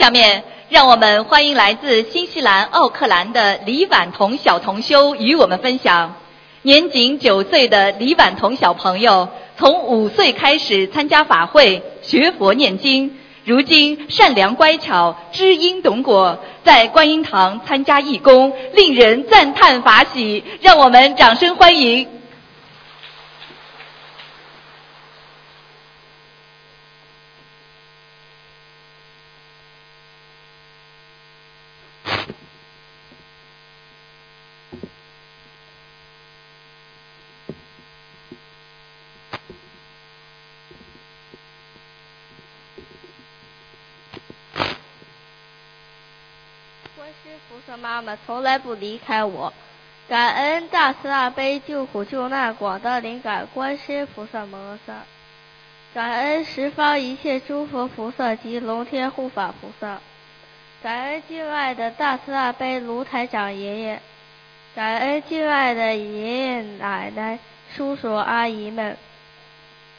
下面让我们欢迎来自新西兰奥克兰的李婉彤小同修与我们分享。年仅九岁的李婉彤小朋友，从五岁开始参加法会学佛念经，如今善良乖巧、知音懂果，在观音堂参加义工，令人赞叹法喜。让我们掌声欢迎。从来不离开我，感恩大慈大悲救苦救难广大灵感观世音菩萨摩诃萨，感恩十方一切诸佛菩萨及龙天护法菩萨，感恩敬爱的大慈大悲卢台长爷爷，感恩敬爱的爷爷奶奶、叔叔阿姨们。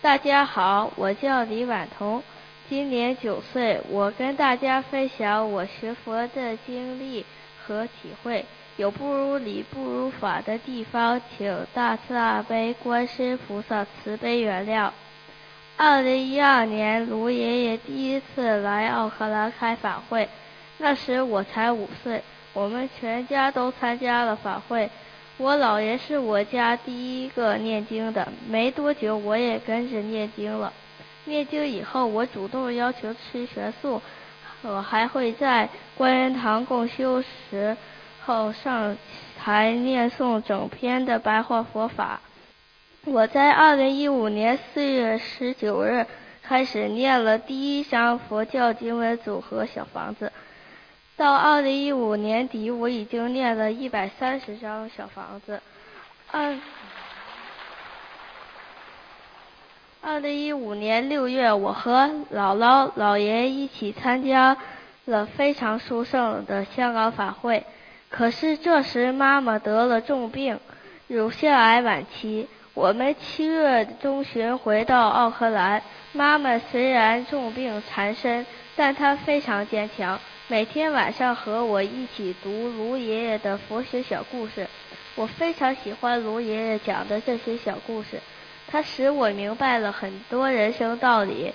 大家好，我叫李婉彤，今年九岁，我跟大家分享我学佛的经历。和体会有不如理不如法的地方，请大慈大悲观世菩萨慈悲原谅。二零一二年，卢爷爷第一次来奥克兰开法会，那时我才五岁，我们全家都参加了法会。我姥爷是我家第一个念经的，没多久我也跟着念经了。念经以后，我主动要求吃全素。我还会在观音堂共修时候上台念诵整篇的白话佛法。我在二零一五年四月十九日开始念了第一章佛教经文组合小房子，到二零一五年底我已经念了一百三十张小房子。二二零一五年六月，我和姥姥、姥爷一起参加了非常殊胜的香港法会。可是这时妈妈得了重病，乳腺癌晚期。我们七月中旬回到奥克兰，妈妈虽然重病缠身，但她非常坚强，每天晚上和我一起读卢爷爷的佛学小故事。我非常喜欢卢爷爷讲的这些小故事。它使我明白了很多人生道理。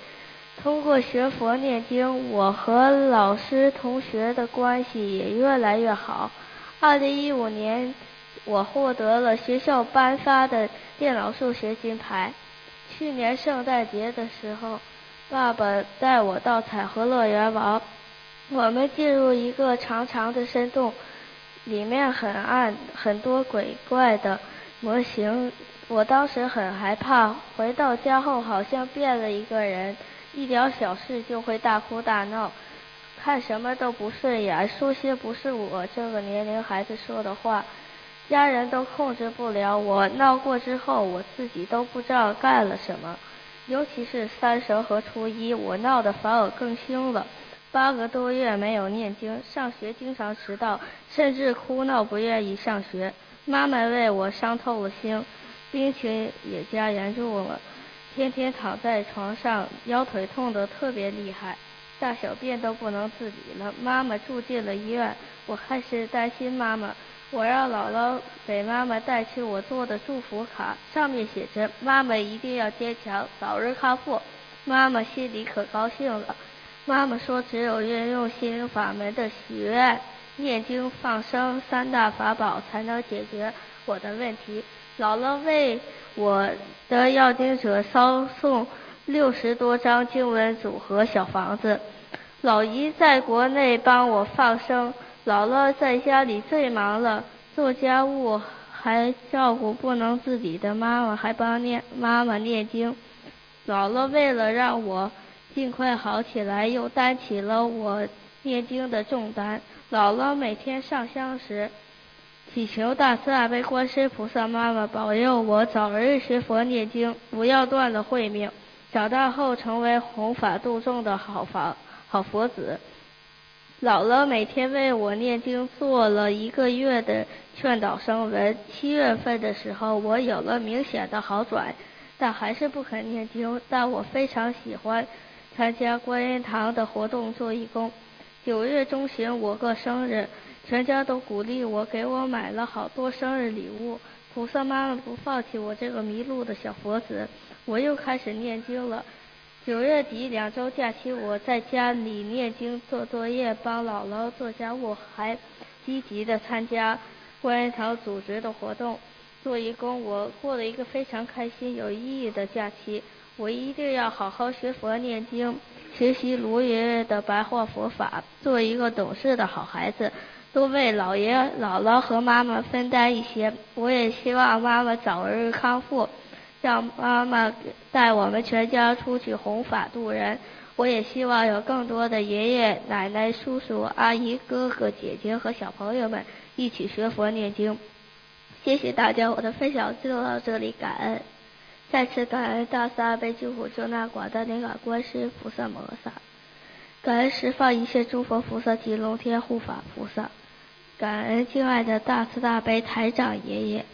通过学佛念经，我和老师同学的关系也越来越好。二零一五年，我获得了学校颁发的电脑数学金牌。去年圣诞节的时候，爸爸带我到彩虹乐园玩。我们进入一个长长的深洞，里面很暗，很多鬼怪的模型。我当时很害怕，回到家后好像变了一个人，一点小事就会大哭大闹，看什么都不顺眼，说些不是我这个年龄孩子说的话，家人都控制不了我。闹过之后，我自己都不知道干了什么，尤其是三十和初一，我闹得反而更凶了。八个多月没有念经，上学经常迟到，甚至哭闹不愿意上学，妈妈为我伤透了心。病情也加严重了，天天躺在床上，腰腿痛得特别厉害，大小便都不能自理了。妈妈住进了医院，我开始担心妈妈。我让姥姥给妈妈带去我做的祝福卡，上面写着：“妈妈一定要坚强，早日康复。”妈妈心里可高兴了。妈妈说：“只有运用心灵法门的许愿、念经、放生三大法宝，才能解决我的问题。”姥姥为我的要经者捎送六十多张经文组合小房子，老姨在国内帮我放生，姥姥在家里最忙了，做家务还照顾不能自理的妈妈，还帮念妈妈念经。姥姥为了让我尽快好起来，又担起了我念经的重担。姥姥每天上香时。祈求大慈大悲观世菩萨妈妈保佑我早日学佛念经，不要断了慧命，长大后成为弘法度众的好法好佛子。姥姥每天为我念经，做了一个月的劝导声文。七月份的时候，我有了明显的好转，但还是不肯念经。但我非常喜欢参加观音堂的活动做义工。九月中旬我过生日，全家都鼓励我，给我买了好多生日礼物。菩萨妈妈不放弃我这个迷路的小佛子，我又开始念经了。九月底两周假期，我在家里念经、做作业、帮姥姥做家务，还积极的参加观音堂组织的活动，做义工。我过了一个非常开心、有意义的假期。我一定要好好学佛念经，学习卢爷爷的白话佛法，做一个懂事的好孩子，多为姥爷、姥姥和妈妈分担一些。我也希望妈妈早日康复。让妈妈带我们全家出去弘法度人。我也希望有更多的爷爷奶奶、叔叔阿姨、哥哥姐姐和小朋友们一起学佛念经。谢谢大家，我的分享就到这里，感恩。再次感恩大慈大悲救苦救难广大灵感观世音菩萨摩萨，感恩十方一切诸佛菩萨及龙天护法菩萨，感恩敬爱的大慈大悲台长爷爷。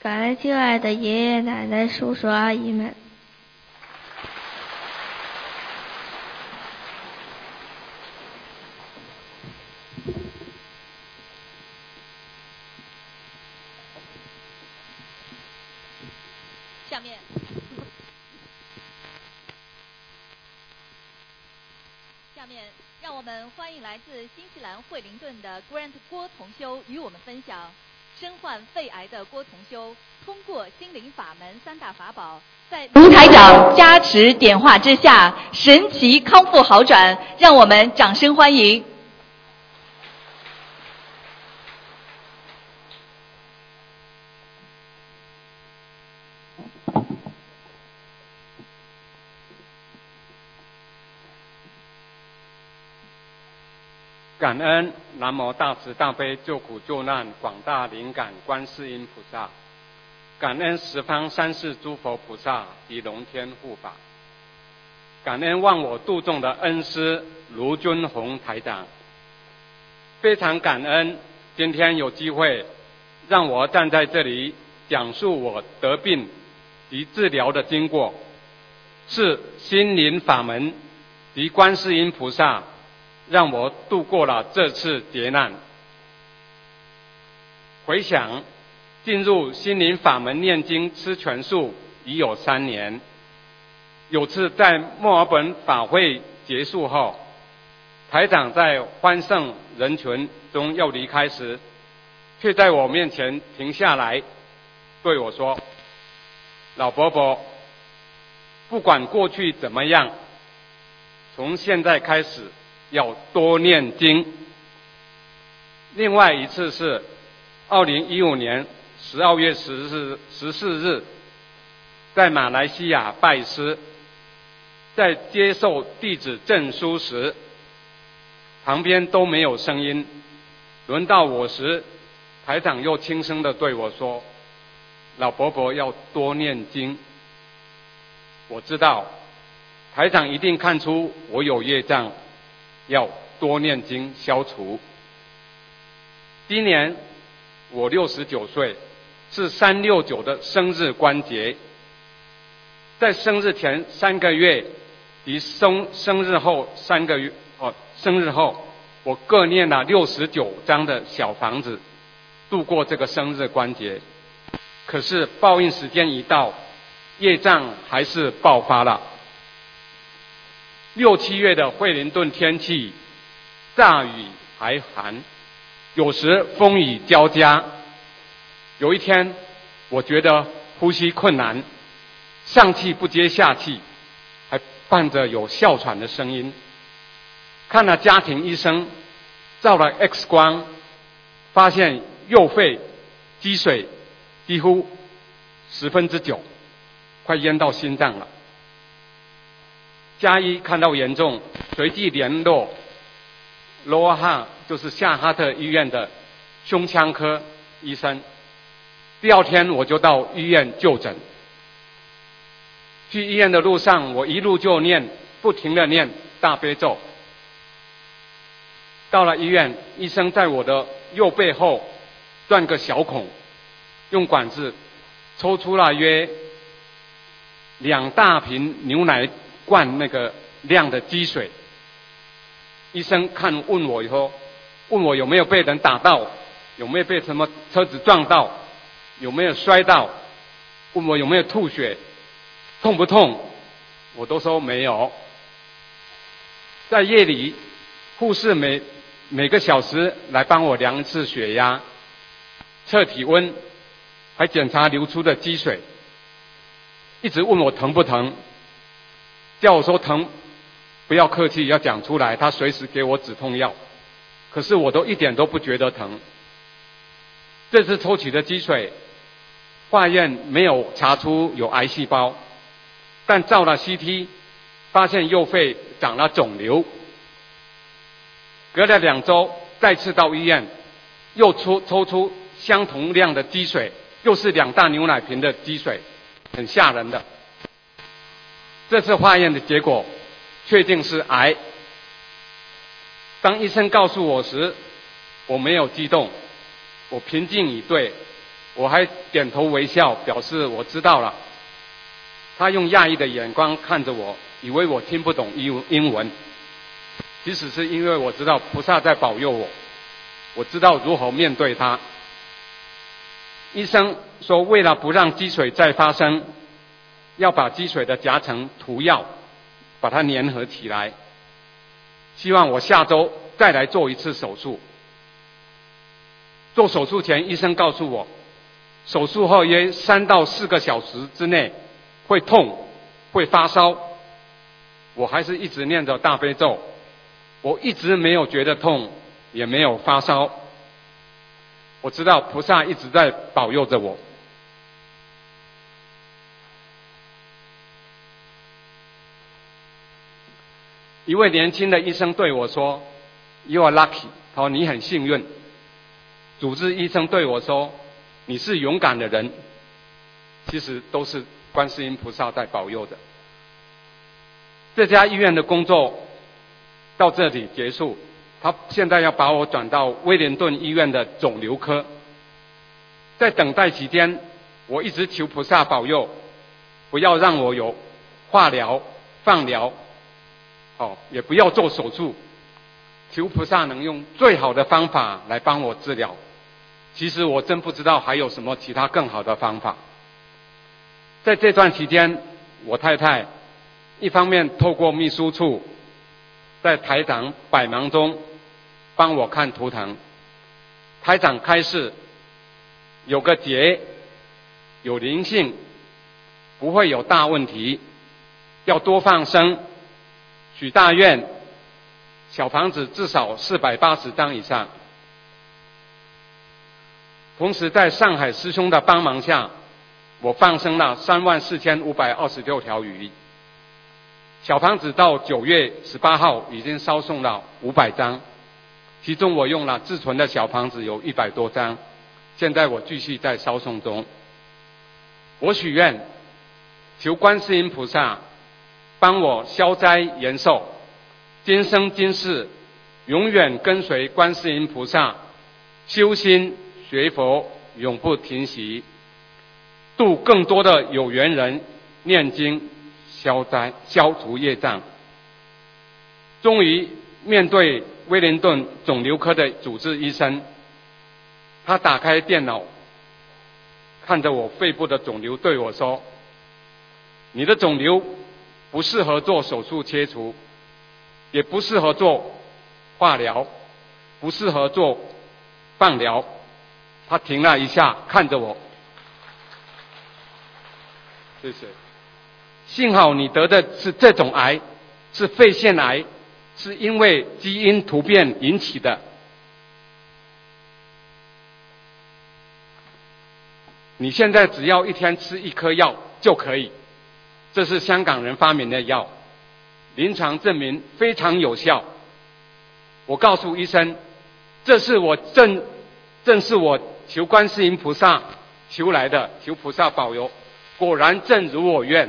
感恩敬爱的爷爷奶奶、叔叔阿姨们。下面，下面让我们欢迎来自新西兰惠灵顿的 Grant 郭同修与我们分享。身患肺癌的郭同修，通过心灵法门三大法宝，在卢台长加持点化之下，神奇康复好转，让我们掌声欢迎。感恩南无大慈大悲救苦救难广大灵感观世音菩萨，感恩十方三世诸佛菩萨及龙天护法，感恩忘我度众的恩师卢军宏台长，非常感恩今天有机会让我站在这里讲述我得病及治疗的经过，是心灵法门及观世音菩萨。让我度过了这次劫难。回想进入心灵法门念经吃全素已有三年，有次在墨尔本法会结束后，台长在欢盛人群中要离开时，却在我面前停下来，对我说：“老伯伯，不管过去怎么样，从现在开始。”要多念经。另外一次是二零一五年十二月十日十四日，在马来西亚拜师，在接受弟子证书时，旁边都没有声音。轮到我时，台长又轻声的对我说：“老伯伯要多念经。”我知道台长一定看出我有业障。要多念经消除。今年我六十九岁，是三六九的生日关节。在生日前三个月及生生日后三个月哦，生日后我各念了六十九张的小房子，度过这个生日关节。可是报应时间一到，业障还是爆发了。六七月的惠灵顿天气，大雨还寒，有时风雨交加。有一天，我觉得呼吸困难，上气不接下气，还伴着有哮喘的声音。看了家庭医生，照了 X 光，发现右肺积水几乎十分之九，快淹到心脏了。加一看到严重，随即联络罗哈，就是夏哈特医院的胸腔科医生。第二天我就到医院就诊。去医院的路上，我一路就念，不停的念大悲咒。到了医院，医生在我的右背后钻个小孔，用管子抽出了约两大瓶牛奶。灌那个量的积水，医生看问我以后，问我有没有被人打到，有没有被什么车子撞到，有没有摔到，问我有没有吐血，痛不痛，我都说没有。在夜里，护士每每个小时来帮我量一次血压、测体温，还检查流出的积水，一直问我疼不疼，叫我说疼。不要客气，要讲出来。他随时给我止痛药，可是我都一点都不觉得疼。这次抽取的积水，化验没有查出有癌细胞，但照了 CT，发现右肺长了肿瘤。隔了两周，再次到医院，又抽抽出相同量的积水，又是两大牛奶瓶的积水，很吓人的。这次化验的结果。确定是癌。当医生告诉我时，我没有激动，我平静以对，我还点头微笑，表示我知道了。他用讶异的眼光看着我，以为我听不懂英英文。即使是因为我知道菩萨在保佑我，我知道如何面对他。医生说，为了不让积水再发生，要把积水的夹层涂药。把它粘合起来，希望我下周再来做一次手术。做手术前，医生告诉我，手术后约三到四个小时之内会痛、会发烧。我还是一直念着大悲咒，我一直没有觉得痛，也没有发烧。我知道菩萨一直在保佑着我。一位年轻的医生对我说：“You are lucky。”他说：“你很幸运。”主治医生对我说：“你是勇敢的人。”其实都是观世音菩萨在保佑的。这家医院的工作到这里结束，他现在要把我转到威廉顿医院的肿瘤科。在等待期间，我一直求菩萨保佑，不要让我有化疗、放疗。哦，也不要做手术，求菩萨能用最好的方法来帮我治疗。其实我真不知道还有什么其他更好的方法。在这段期间，我太太一方面透过秘书处，在台长百忙中帮我看图腾。台长开示，有个结，有灵性，不会有大问题，要多放生。许大愿，小房子至少四百八十张以上。同时，在上海师兄的帮忙下，我放生了三万四千五百二十六条鱼。小房子到九月十八号已经烧送了五百张，其中我用了自存的小房子有一百多张，现在我继续在烧送中。我许愿，求观世音菩萨。帮我消灾延寿，今生今世永远跟随观世音菩萨修心学佛，永不停息，度更多的有缘人念经消灾消除业障。终于面对威灵顿肿瘤科的主治医生，他打开电脑，看着我肺部的肿瘤，对我说：“你的肿瘤。”不适合做手术切除，也不适合做化疗，不适合做放疗。他停了一下，看着我，谢谢。幸好你得的是这种癌，是肺腺癌，是因为基因突变引起的。你现在只要一天吃一颗药就可以。这是香港人发明的药，临床证明非常有效。我告诉医生，这是我正正是我求观世音菩萨求来的，求菩萨保佑。果然正如我愿，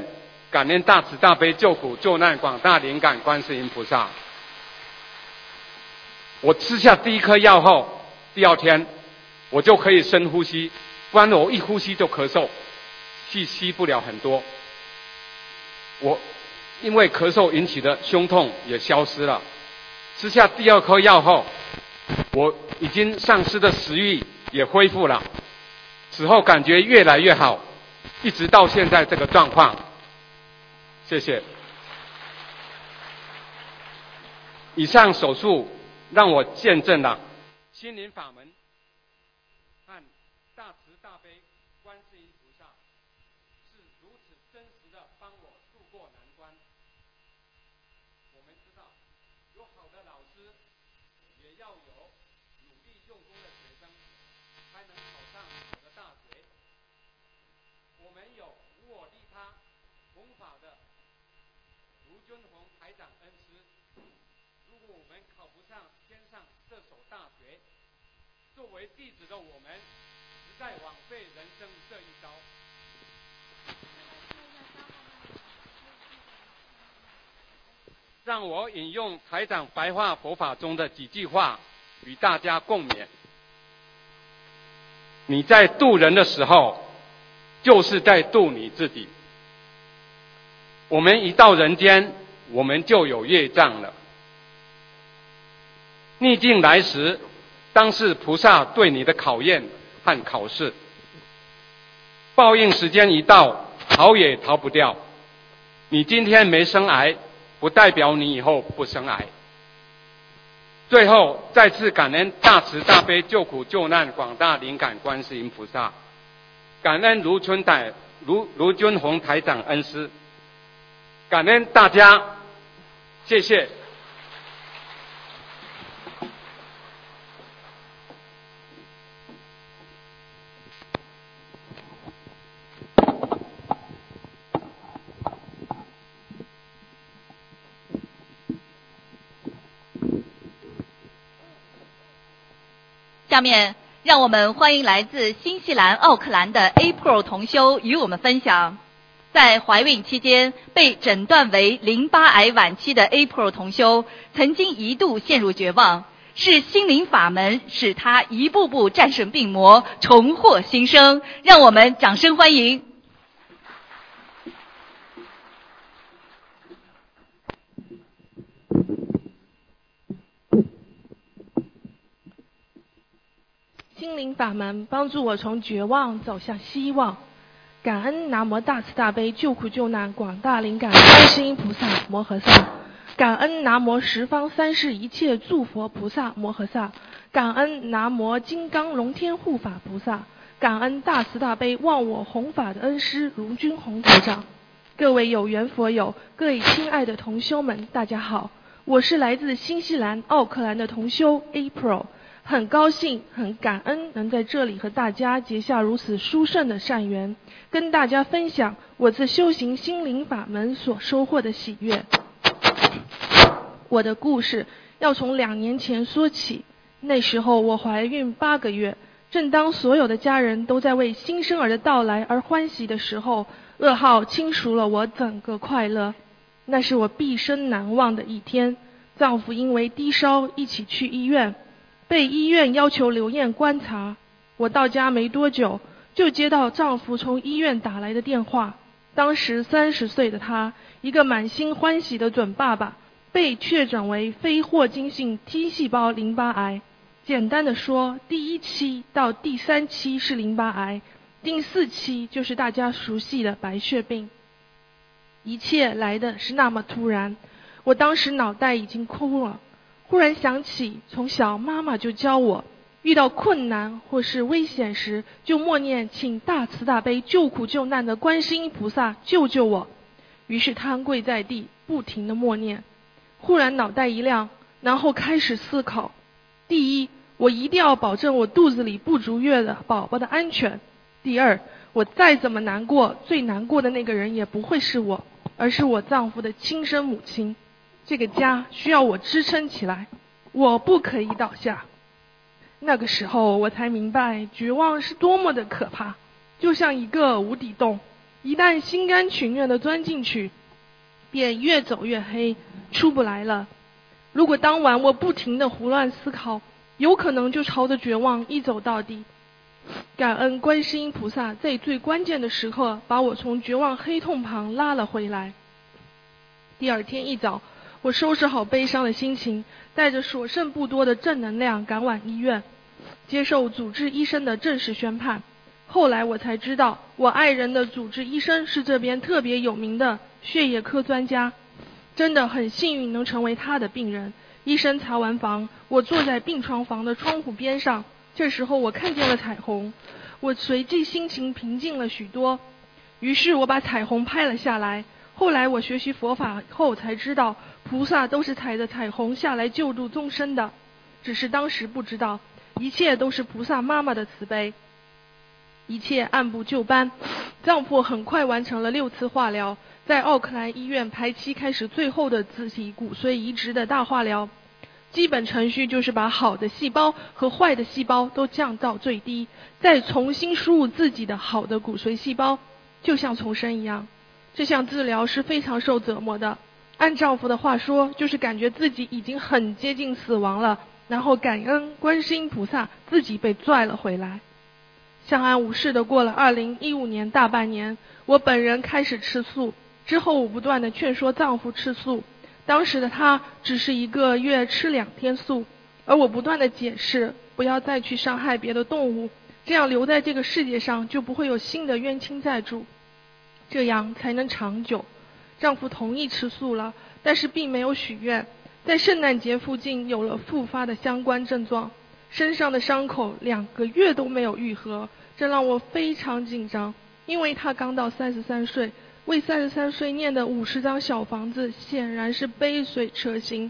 感念大慈大悲救苦救难广大灵感观世音菩萨。我吃下第一颗药后，第二天我就可以深呼吸，不然我一呼吸就咳嗽，气吸不了很多。我因为咳嗽引起的胸痛也消失了，吃下第二颗药后，我已经丧失的食欲也恢复了，此后感觉越来越好，一直到现在这个状况。谢谢。以上手术让我见证了心灵法门和大慈大悲观世音菩萨是如此真实的帮我度过难关。我们知道，有好的老师，也要有努力用功的学生，才能考上好的大学。我们有无我利他、弘法的卢军宏台长恩师。如果我们考不上天上这所大学，作为弟子的我们，实在枉费人生这一遭。让我引用台长白话佛法中的几句话，与大家共勉：你在渡人的时候，就是在渡你自己。我们一到人间，我们就有业障了。逆境来时，当是菩萨对你的考验和考试。报应时间一到，逃也逃不掉。你今天没生癌，不代表你以后不生癌。最后，再次感恩大慈大悲救苦救难广大灵感观世音菩萨，感恩卢春台卢卢军宏台长恩师，感恩大家，谢谢。下面，让我们欢迎来自新西兰奥克兰的 April 同修与我们分享，在怀孕期间被诊断为淋巴癌晚期的 April 同修，曾经一度陷入绝望，是心灵法门使他一步步战胜病魔，重获新生。让我们掌声欢迎。心灵法门帮助我从绝望走向希望，感恩南无大慈大悲救苦救难广大灵感观世音菩萨摩诃萨，感恩南无十方三世一切诸佛菩萨摩诃萨，感恩南无金刚龙天护法菩萨，感恩大慈大悲忘我弘法的恩师卢军宏台长，各位有缘佛友，各位亲爱的同修们，大家好，我是来自新西兰奥克兰的同修 April。很高兴，很感恩能在这里和大家结下如此殊胜的善缘，跟大家分享我自修行心灵法门所收获的喜悦。我的故事要从两年前说起，那时候我怀孕八个月，正当所有的家人都在为新生儿的到来而欢喜的时候，噩耗侵蚀了我整个快乐。那是我毕生难忘的一天，丈夫因为低烧一起去医院。被医院要求留院观察，我到家没多久，就接到丈夫从医院打来的电话。当时三十岁的他，一个满心欢喜的准爸爸，被确诊为非霍金性 T 细胞淋巴癌。简单的说，第一期到第三期是淋巴癌，第四期就是大家熟悉的白血病。一切来的是那么突然，我当时脑袋已经空了。忽然想起，从小妈妈就教我，遇到困难或是危险时，就默念请大慈大悲救苦救难的观世音菩萨救救我。于是瘫跪在地，不停的默念。忽然脑袋一亮，然后开始思考：第一，我一定要保证我肚子里不足月的宝宝的安全；第二，我再怎么难过，最难过的那个人也不会是我，而是我丈夫的亲生母亲。这个家需要我支撑起来，我不可以倒下。那个时候我才明白，绝望是多么的可怕，就像一个无底洞，一旦心甘情愿的钻进去，便越走越黑，出不来了。如果当晚我不停的胡乱思考，有可能就朝着绝望一走到底。感恩观世音菩萨在最关键的时刻，把我从绝望黑洞旁拉了回来。第二天一早。我收拾好悲伤的心情，带着所剩不多的正能量赶往医院，接受主治医生的正式宣判。后来我才知道，我爱人的主治医生是这边特别有名的血液科专家，真的很幸运能成为他的病人。医生查完房，我坐在病床房的窗户边上，这时候我看见了彩虹，我随即心情平静了许多。于是我把彩虹拍了下来。后来我学习佛法后才知道，菩萨都是踩着彩虹下来救助众生的，只是当时不知道，一切都是菩萨妈妈的慈悲。一切按部就班，丈夫很快完成了六次化疗，在奥克兰医院排期开始最后的自体骨髓移植的大化疗。基本程序就是把好的细胞和坏的细胞都降到最低，再重新输入自己的好的骨髓细胞。就像重生一样，这项治疗是非常受折磨的。按丈夫的话说，就是感觉自己已经很接近死亡了，然后感恩观世音菩萨，自己被拽了回来。相安无事的过了2015年大半年，我本人开始吃素，之后我不断的劝说丈夫吃素。当时的他只是一个月吃两天素，而我不断的解释，不要再去伤害别的动物。这样留在这个世界上就不会有新的冤亲债主，这样才能长久。丈夫同意吃素了，但是并没有许愿。在圣诞节附近有了复发的相关症状，身上的伤口两个月都没有愈合，这让我非常紧张。因为他刚到三十三岁，为三十三岁念的五十张小房子显然是杯水车薪。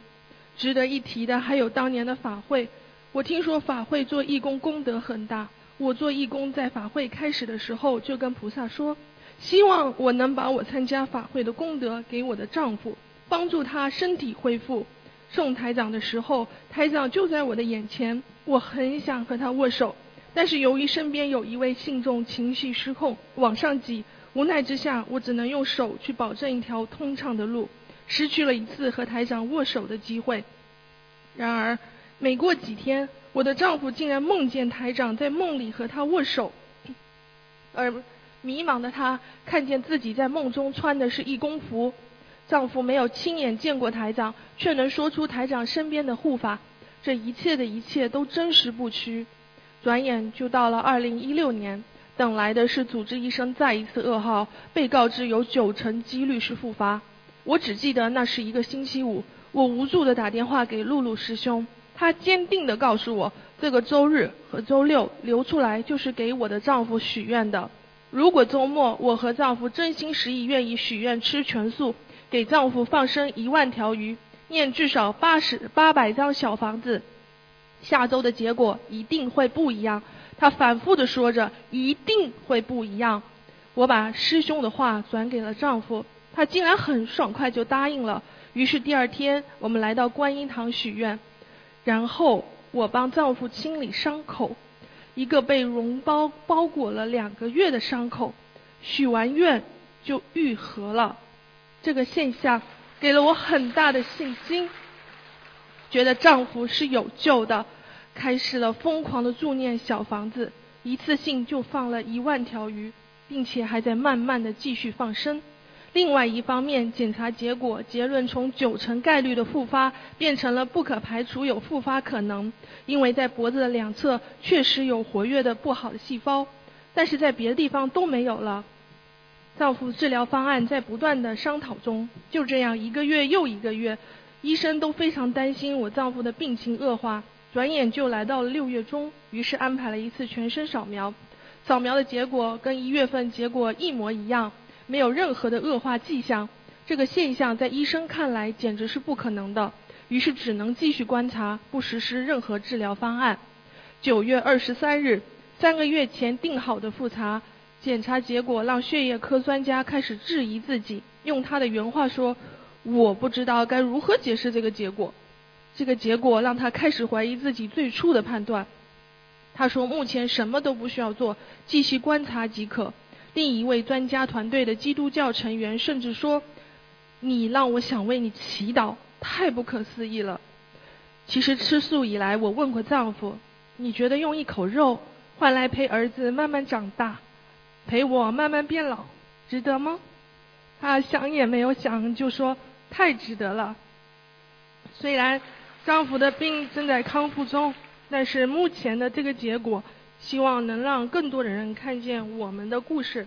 值得一提的还有当年的法会，我听说法会做义工功德很大。我做义工，在法会开始的时候就跟菩萨说，希望我能把我参加法会的功德给我的丈夫，帮助他身体恢复。送台长的时候，台长就在我的眼前，我很想和他握手，但是由于身边有一位信众情绪失控往上挤，无奈之下，我只能用手去保证一条通畅的路，失去了一次和台长握手的机会。然而，每过几天。我的丈夫竟然梦见台长在梦里和他握手，而迷茫的她看见自己在梦中穿的是义工服。丈夫没有亲眼见过台长，却能说出台长身边的护法，这一切的一切都真实不虚。转眼就到了二零一六年，等来的是主治医生再一次噩耗，被告知有九成几率是复发。我只记得那是一个星期五，我无助的打电话给露露师兄。他坚定地告诉我，这个周日和周六留出来就是给我的丈夫许愿的。如果周末我和丈夫真心实意愿意许愿吃全素，给丈夫放生一万条鱼，念至少八十八百张小房子，下周的结果一定会不一样。他反复地说着，一定会不一样。我把师兄的话转给了丈夫，他竟然很爽快就答应了。于是第二天，我们来到观音堂许愿。然后我帮丈夫清理伤口，一个被脓包包裹了两个月的伤口，许完愿就愈合了。这个现象给了我很大的信心，觉得丈夫是有救的，开始了疯狂的助念小房子，一次性就放了一万条鱼，并且还在慢慢的继续放生。另外一方面，检查结果结论从九成概率的复发变成了不可排除有复发可能，因为在脖子的两侧确实有活跃的不好的细胞，但是在别的地方都没有了。丈夫治疗方案在不断的商讨中，就这样一个月又一个月，医生都非常担心我丈夫的病情恶化。转眼就来到了六月中，于是安排了一次全身扫描，扫描的结果跟一月份结果一模一样。没有任何的恶化迹象，这个现象在医生看来简直是不可能的，于是只能继续观察，不实施任何治疗方案。九月二十三日，三个月前定好的复查检查结果让血液科专家开始质疑自己，用他的原话说：“我不知道该如何解释这个结果。”这个结果让他开始怀疑自己最初的判断。他说：“目前什么都不需要做，继续观察即可。”另一位专家团队的基督教成员甚至说：“你让我想为你祈祷，太不可思议了。”其实吃素以来，我问过丈夫：“你觉得用一口肉换来陪儿子慢慢长大，陪我慢慢变老，值得吗？”他想也没有想就说：“太值得了。”虽然丈夫的病正在康复中，但是目前的这个结果，希望能让更多的人看见我们的故事，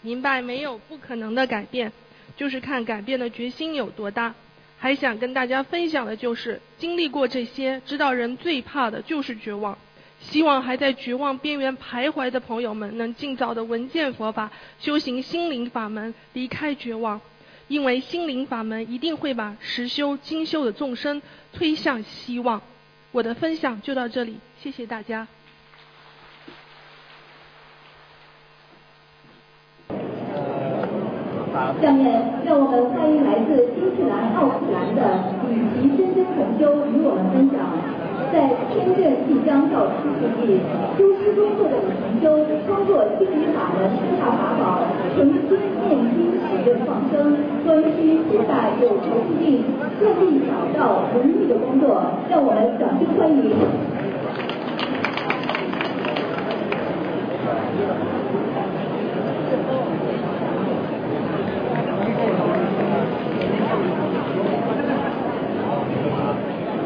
明白没有不可能的改变，就是看改变的决心有多大。还想跟大家分享的就是，经历过这些，知道人最怕的就是绝望。希望还在绝望边缘徘徊的朋友们，能尽早的闻见佛法，修行心灵法门，离开绝望。因为心灵法门一定会把实修精修的众生推向希望。我的分享就到这里，谢谢大家。下面让我们欢迎来自新西兰奥克兰的李奇深深同修与我们分享，在天震即将到出之际，修师工作的李同修通过心理法门三大法宝，诚心念经许愿放生，专需四大有求必应、各地找到如意的工作，让我们掌声欢迎。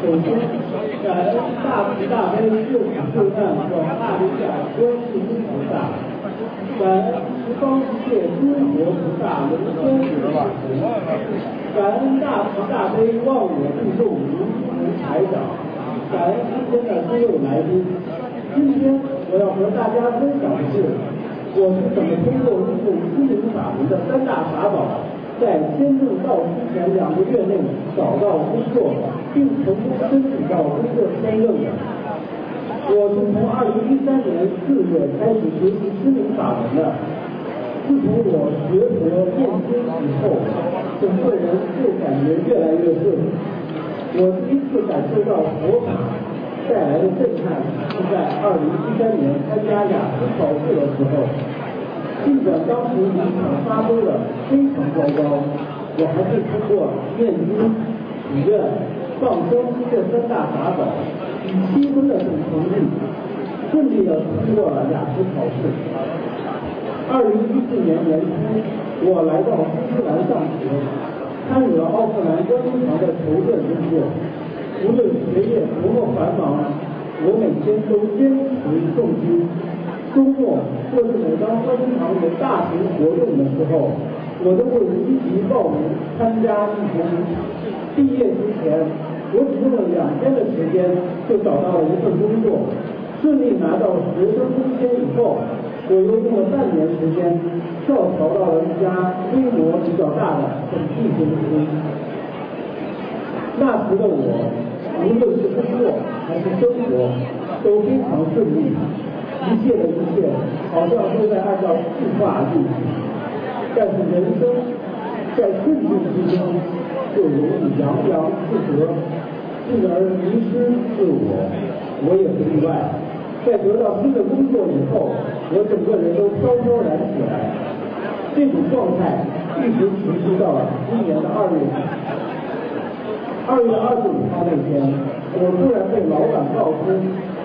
首先，感恩大慈大悲救苦救难广大灵感观世音菩萨，感恩十方一切诸佛菩萨龙天护法，感恩大慈大悲忘我助众如如台长，感恩今天的所有来宾。今天我要和大家分享的是，我是怎么通过入心灵法门的三大法宝。在签证到期前两个月内找到工作的，并成功申请到工作签证的。我是从二零一三年四月开始学习心灵法门的。自从我学佛念经以后，整个人就感觉越来越顺。我第一次感受到佛法带来的震撼，是在二零一三年参加雅思考试的时候。尽管当时影响发挥的非常糟糕，我还是通过念经、许愿、放生这三大法宝，以七分的总成绩，顺利的通过了雅思考试。二零一四年年初，我来到新西兰上学，参与了奥克兰观音堂的筹建工作。无论学业多么繁忙，我每天都坚持诵经。周末或是每当观音堂有大型活动的时候，我都会积极报名参加义工。毕业之前，我只用了两天的时间就找到了一份工作，顺利拿到学生工签以后，我又用了半年时间跳槽到了一家规模比较大的本地公司。那时的我，无论是工作还是生活，都非常顺利。一切的一切，好像都在按照计划进行，但是人生在困境之中，就容易洋洋自得，进而迷失自我。我也不例外。在得到新的工作以后，我整个人都飘飘然起来。这种状态一直持续到了今年的二月。二月二十五号那天，我突然被老板告知。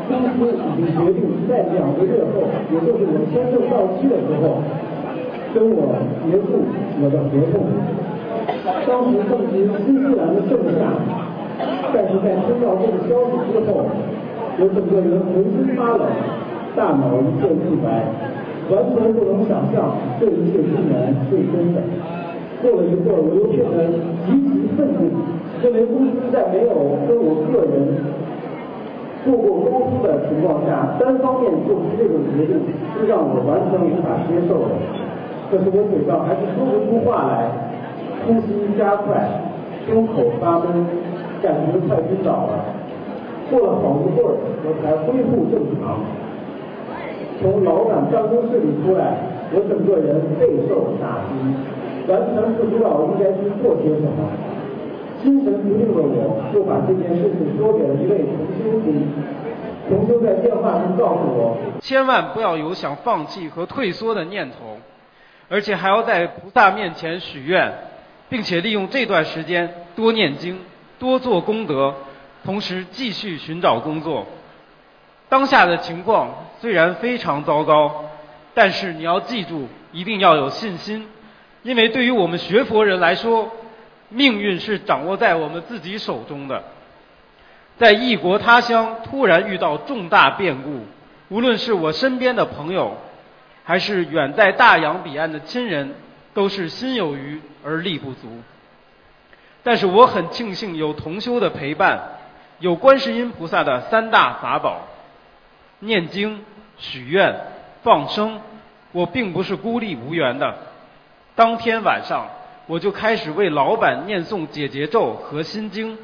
公司已经决定在两个月后，也就是我签证到期的时候，跟我结束我的合同。当时正值新西兰的盛夏，但是在听到这个消息之后，我整个人浑身发冷，大脑一片空白，完全不能想象这一切竟然是真的。过了一会儿，我又变得极其愤怒，因为公司在没有跟我个人。做过沟通的情况下，单方面做出这种决定，是让我完全无法接受的。可是我嘴上还是说不出话来，呼吸加快，胸口发闷，感觉快晕倒了。过了好一会儿，我才恢复正常。从老板办公室里出来，我整个人备受打击，完全不知道应该去做些什么。精神不定的我，就把这件事情说给了一位同修听。同修在电话中告诉我，千万不要有想放弃和退缩的念头，而且还要在菩萨面前许愿，并且利用这段时间多念经、多做功德，同时继续寻找工作。当下的情况虽然非常糟糕，但是你要记住，一定要有信心，因为对于我们学佛人来说。命运是掌握在我们自己手中的。在异国他乡突然遇到重大变故，无论是我身边的朋友，还是远在大洋彼岸的亲人，都是心有余而力不足。但是我很庆幸有同修的陪伴，有观世音菩萨的三大法宝：念经、许愿、放生。我并不是孤立无援的。当天晚上，我就开始为老板念诵解结咒和心经，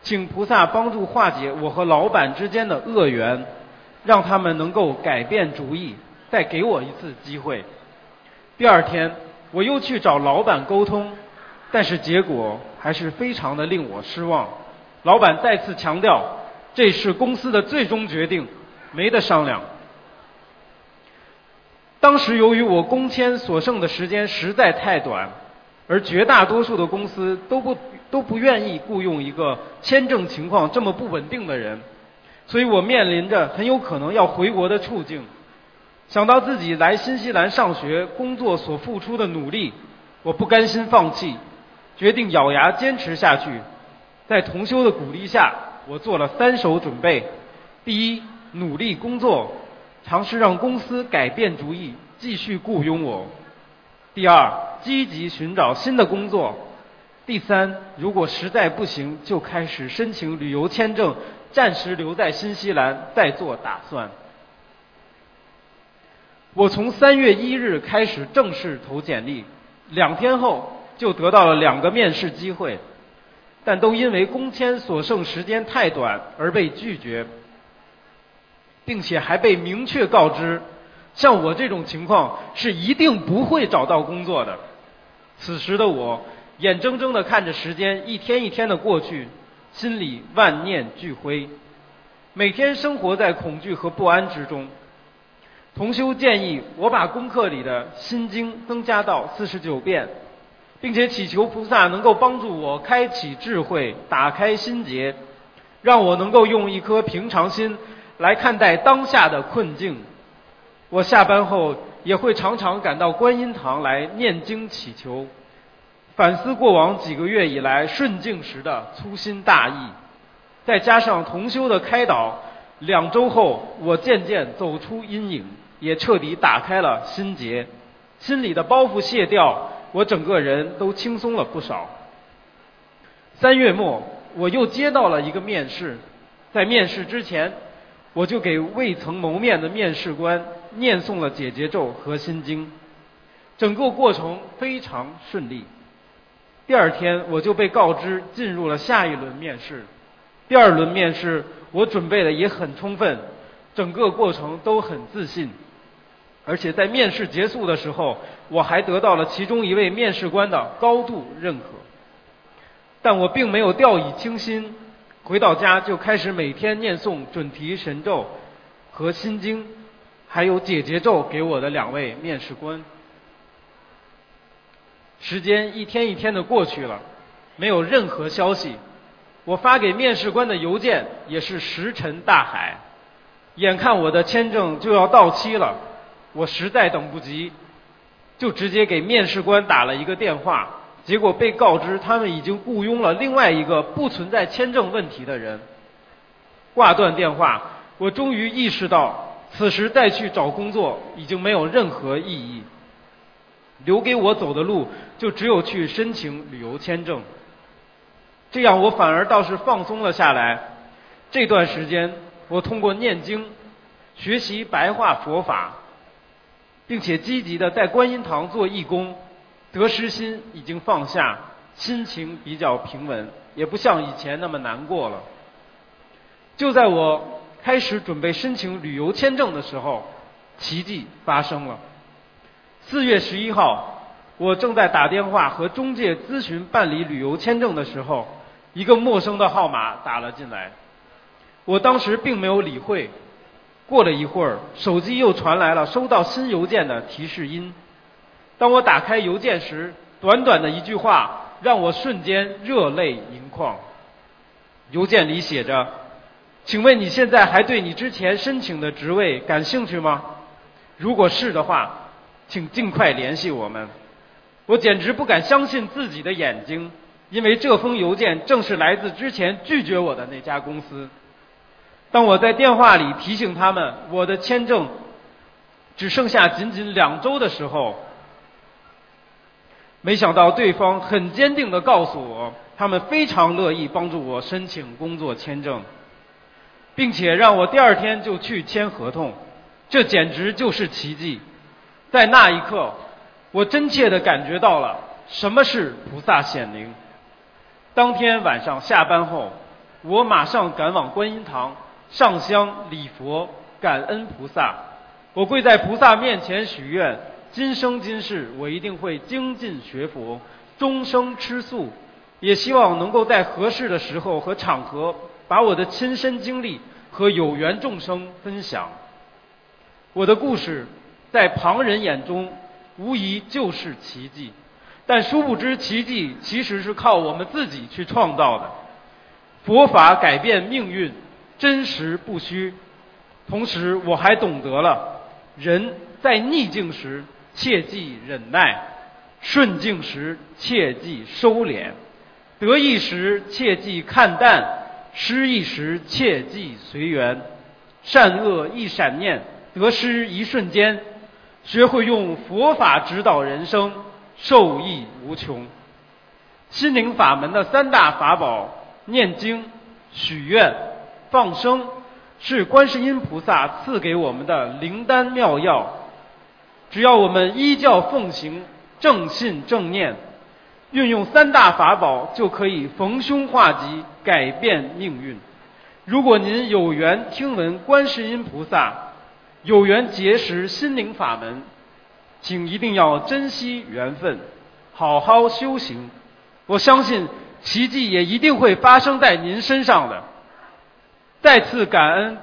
请菩萨帮助化解我和老板之间的恶缘，让他们能够改变主意，再给我一次机会。第二天，我又去找老板沟通，但是结果还是非常的令我失望。老板再次强调，这是公司的最终决定，没得商量。当时由于我工签所剩的时间实在太短，而绝大多数的公司都不都不愿意雇佣一个签证情况这么不稳定的人，所以我面临着很有可能要回国的处境。想到自己来新西兰上学、工作所付出的努力，我不甘心放弃，决定咬牙坚持下去。在同修的鼓励下，我做了三手准备：第一，努力工作。尝试让公司改变主意，继续雇佣我。第二，积极寻找新的工作。第三，如果实在不行，就开始申请旅游签证，暂时留在新西兰，再做打算。我从三月一日开始正式投简历，两天后就得到了两个面试机会，但都因为工签所剩时间太短而被拒绝。并且还被明确告知，像我这种情况是一定不会找到工作的。此时的我，眼睁睁地看着时间一天一天的过去，心里万念俱灰，每天生活在恐惧和不安之中。同修建议我把功课里的心经增加到四十九遍，并且祈求菩萨能够帮助我开启智慧，打开心结，让我能够用一颗平常心。来看待当下的困境，我下班后也会常常赶到观音堂来念经祈求，反思过往几个月以来顺境时的粗心大意，再加上同修的开导，两周后我渐渐走出阴影，也彻底打开了心结，心里的包袱卸掉，我整个人都轻松了不少。三月末，我又接到了一个面试，在面试之前。我就给未曾谋面的面试官念诵了解结咒和心经，整个过程非常顺利。第二天我就被告知进入了下一轮面试。第二轮面试我准备的也很充分，整个过程都很自信，而且在面试结束的时候，我还得到了其中一位面试官的高度认可。但我并没有掉以轻心。回到家就开始每天念诵准提神咒和心经，还有解结咒给我的两位面试官。时间一天一天的过去了，没有任何消息。我发给面试官的邮件也是石沉大海。眼看我的签证就要到期了，我实在等不及，就直接给面试官打了一个电话。结果被告知他们已经雇佣了另外一个不存在签证问题的人。挂断电话，我终于意识到，此时再去找工作已经没有任何意义。留给我走的路就只有去申请旅游签证。这样我反而倒是放松了下来。这段时间，我通过念经、学习白话佛法，并且积极的在观音堂做义工。得失心已经放下，心情比较平稳，也不像以前那么难过了。就在我开始准备申请旅游签证的时候，奇迹发生了。四月十一号，我正在打电话和中介咨询办理旅游签证的时候，一个陌生的号码打了进来。我当时并没有理会。过了一会儿，手机又传来了收到新邮件的提示音。当我打开邮件时，短短的一句话让我瞬间热泪盈眶。邮件里写着：“请问你现在还对你之前申请的职位感兴趣吗？如果是的话，请尽快联系我们。”我简直不敢相信自己的眼睛，因为这封邮件正是来自之前拒绝我的那家公司。当我在电话里提醒他们我的签证只剩下仅仅两周的时候，没想到对方很坚定地告诉我，他们非常乐意帮助我申请工作签证，并且让我第二天就去签合同，这简直就是奇迹。在那一刻，我真切地感觉到了什么是菩萨显灵。当天晚上下班后，我马上赶往观音堂上香礼佛，感恩菩萨。我跪在菩萨面前许愿，今生今世我一定会精进学佛，终生吃素，也希望能够在合适的时候和场合，把我的亲身经历和有缘众生分享。我的故事在旁人眼中无疑就是奇迹，但殊不知奇迹其实是靠我们自己去创造的。佛法改变命运，真实不虚。同时，我还懂得了，人在逆境时切忌忍耐，顺境时切忌收敛，得意时切忌看淡，失意时切忌随缘。善恶一闪念，得失一瞬间。学会用佛法指导人生，受益无穷。心灵法门的三大法宝。念经、许愿、放生，是观世音菩萨赐给我们的灵丹妙药。只要我们依教奉行、正信正念，运用三大法宝，就可以逢凶化吉，改变命运。如果您有缘听闻观世音菩萨，有缘结识心灵法门，请一定要珍惜缘分，好好修行。我相信。奇迹也一定会发生在您身上的。再次感恩。